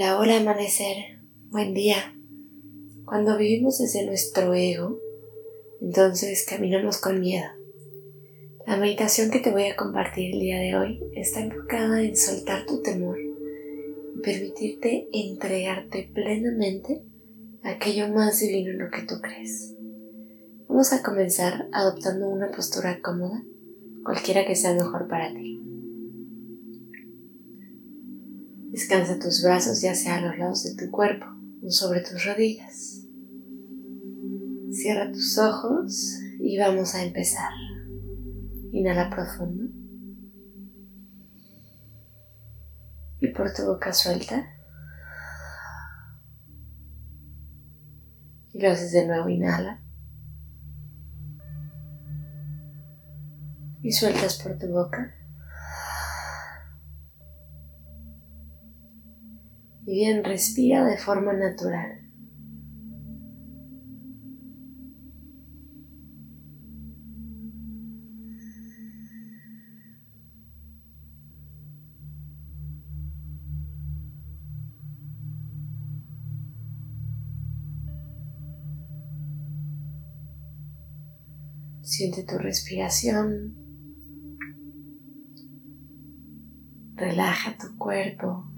Hola, hola amanecer, buen día. Cuando vivimos desde nuestro ego, entonces caminamos con miedo. La meditación que te voy a compartir el día de hoy está enfocada en soltar tu temor y permitirte entregarte plenamente a aquello más divino en lo que tú crees. Vamos a comenzar adoptando una postura cómoda, cualquiera que sea mejor para ti. Descansa tus brazos ya sea a los lados de tu cuerpo o sobre tus rodillas. Cierra tus ojos y vamos a empezar. Inhala profundo. Y por tu boca suelta. Y lo haces de nuevo, inhala. Y sueltas por tu boca. Y bien, respira de forma natural. Siente tu respiración. Relaja tu cuerpo.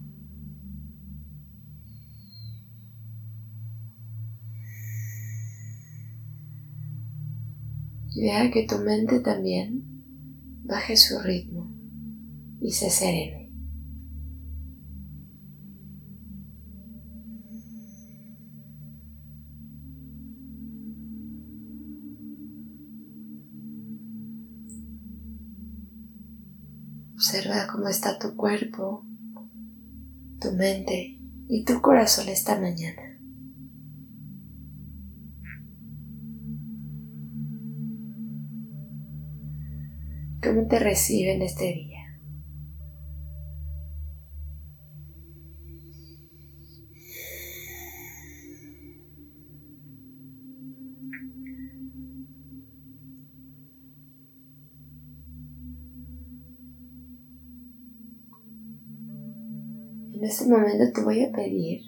Y deja que tu mente también baje su ritmo y se serene. Observa cómo está tu cuerpo, tu mente y tu corazón esta mañana. ¿Cómo te reciben este día? En este momento te voy a pedir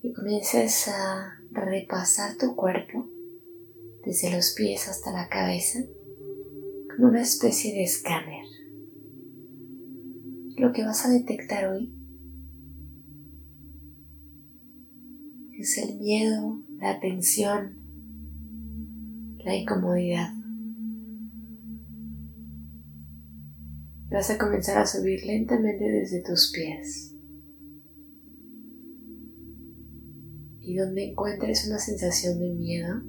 que comiences a repasar tu cuerpo desde los pies hasta la cabeza una especie de escáner. Lo que vas a detectar hoy es el miedo, la tensión, la incomodidad. Vas a comenzar a subir lentamente desde tus pies. Y donde encuentres una sensación de miedo,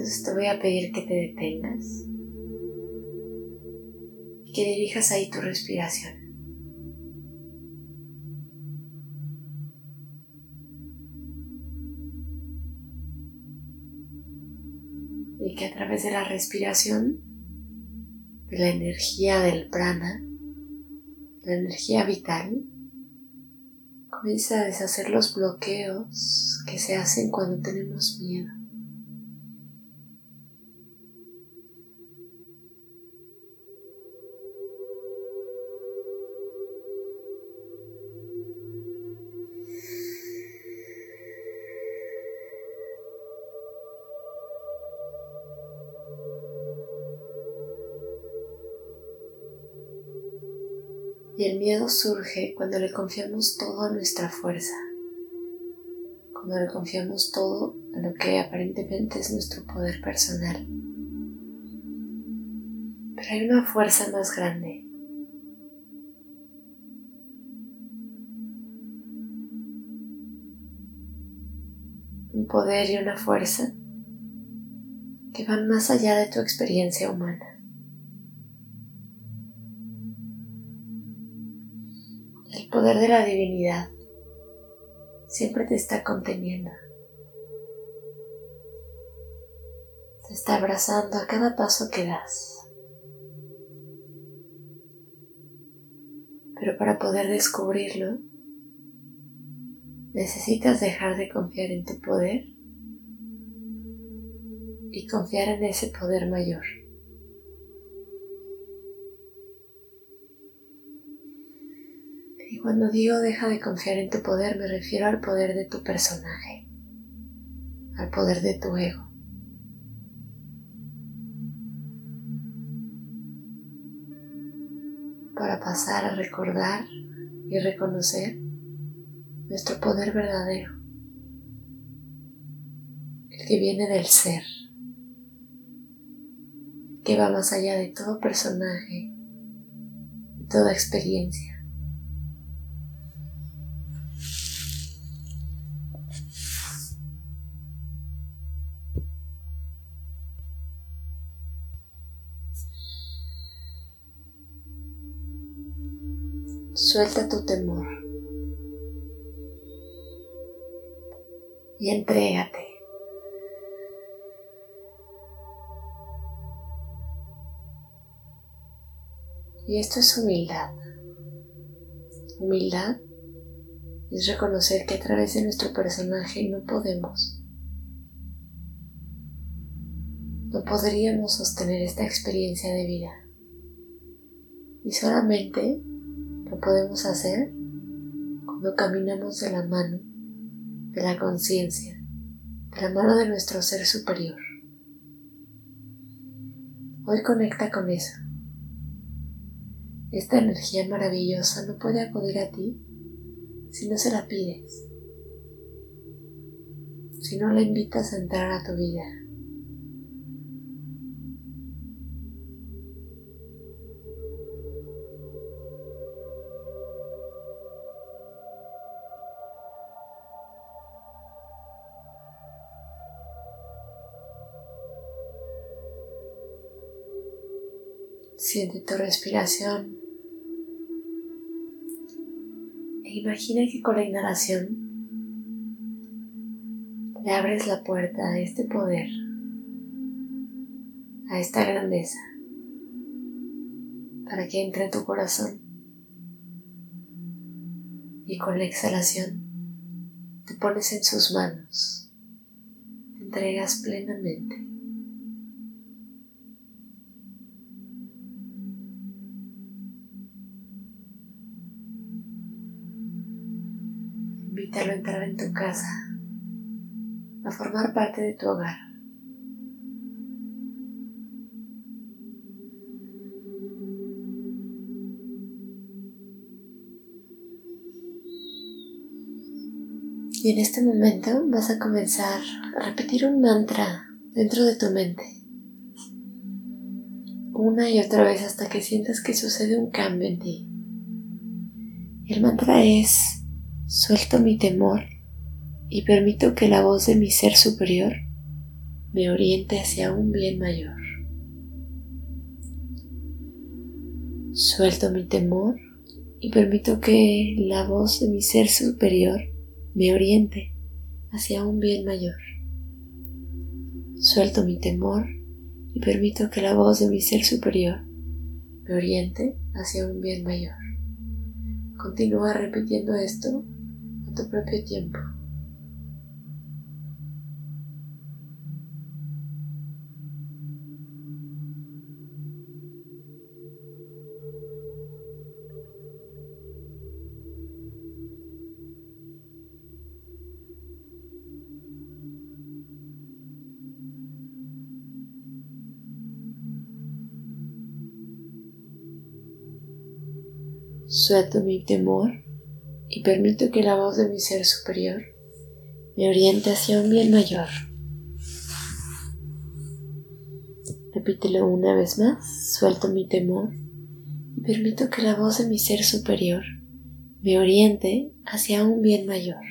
entonces te voy a pedir que te detengas y que dirijas ahí tu respiración. Y que a través de la respiración, de la energía del prana, la energía vital, comience a deshacer los bloqueos que se hacen cuando tenemos miedo. Y el miedo surge cuando le confiamos todo a nuestra fuerza, cuando le confiamos todo a lo que aparentemente es nuestro poder personal. Pero hay una fuerza más grande. Un poder y una fuerza que van más allá de tu experiencia humana. Poder de la divinidad siempre te está conteniendo. Te está abrazando a cada paso que das. Pero para poder descubrirlo, necesitas dejar de confiar en tu poder y confiar en ese poder mayor. Cuando digo deja de confiar en tu poder me refiero al poder de tu personaje, al poder de tu ego. Para pasar a recordar y reconocer nuestro poder verdadero, el que viene del ser que va más allá de todo personaje, de toda experiencia. Suelta tu temor y entrégate. Y esto es humildad. Humildad es reconocer que a través de nuestro personaje no podemos, no podríamos sostener esta experiencia de vida. Y solamente lo podemos hacer cuando caminamos de la mano de la conciencia, de la mano de nuestro ser superior. Hoy conecta con eso. Esta energía maravillosa no puede acudir a ti si no se la pides, si no la invitas a entrar a tu vida. Siente tu respiración e imagina que con la inhalación le abres la puerta a este poder, a esta grandeza, para que entre en tu corazón. Y con la exhalación te pones en sus manos, te entregas plenamente. Tu casa, a formar parte de tu hogar. Y en este momento vas a comenzar a repetir un mantra dentro de tu mente. Una y otra vez hasta que sientas que sucede un cambio en ti. El mantra es Suelto mi temor y permito que la voz de mi ser superior me oriente hacia un bien mayor. Suelto mi temor y permito que la voz de mi ser superior me oriente hacia un bien mayor. Suelto mi temor y permito que la voz de mi ser superior me oriente hacia un bien mayor. Continúa repitiendo esto tu propio tiempo. Suelto mi temor y permito que la voz de mi ser superior me oriente hacia un bien mayor. Repítelo una vez más, suelto mi temor y permito que la voz de mi ser superior me oriente hacia un bien mayor.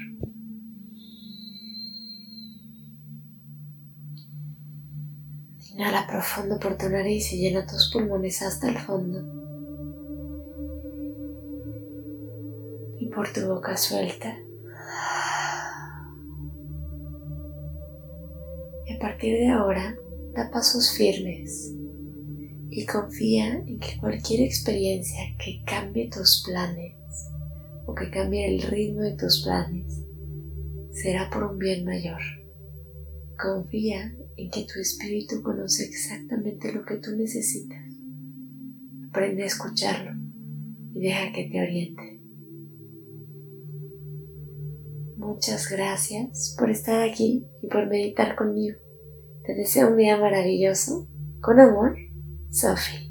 Inhala profundo por tu nariz y llena tus pulmones hasta el fondo. Por tu boca suelta. Y a partir de ahora, da pasos firmes y confía en que cualquier experiencia que cambie tus planes o que cambie el ritmo de tus planes será por un bien mayor. Confía en que tu espíritu conoce exactamente lo que tú necesitas. Aprende a escucharlo y deja que te oriente. Muchas gracias por estar aquí y por meditar conmigo. Te deseo un día maravilloso. Con amor, Sophie.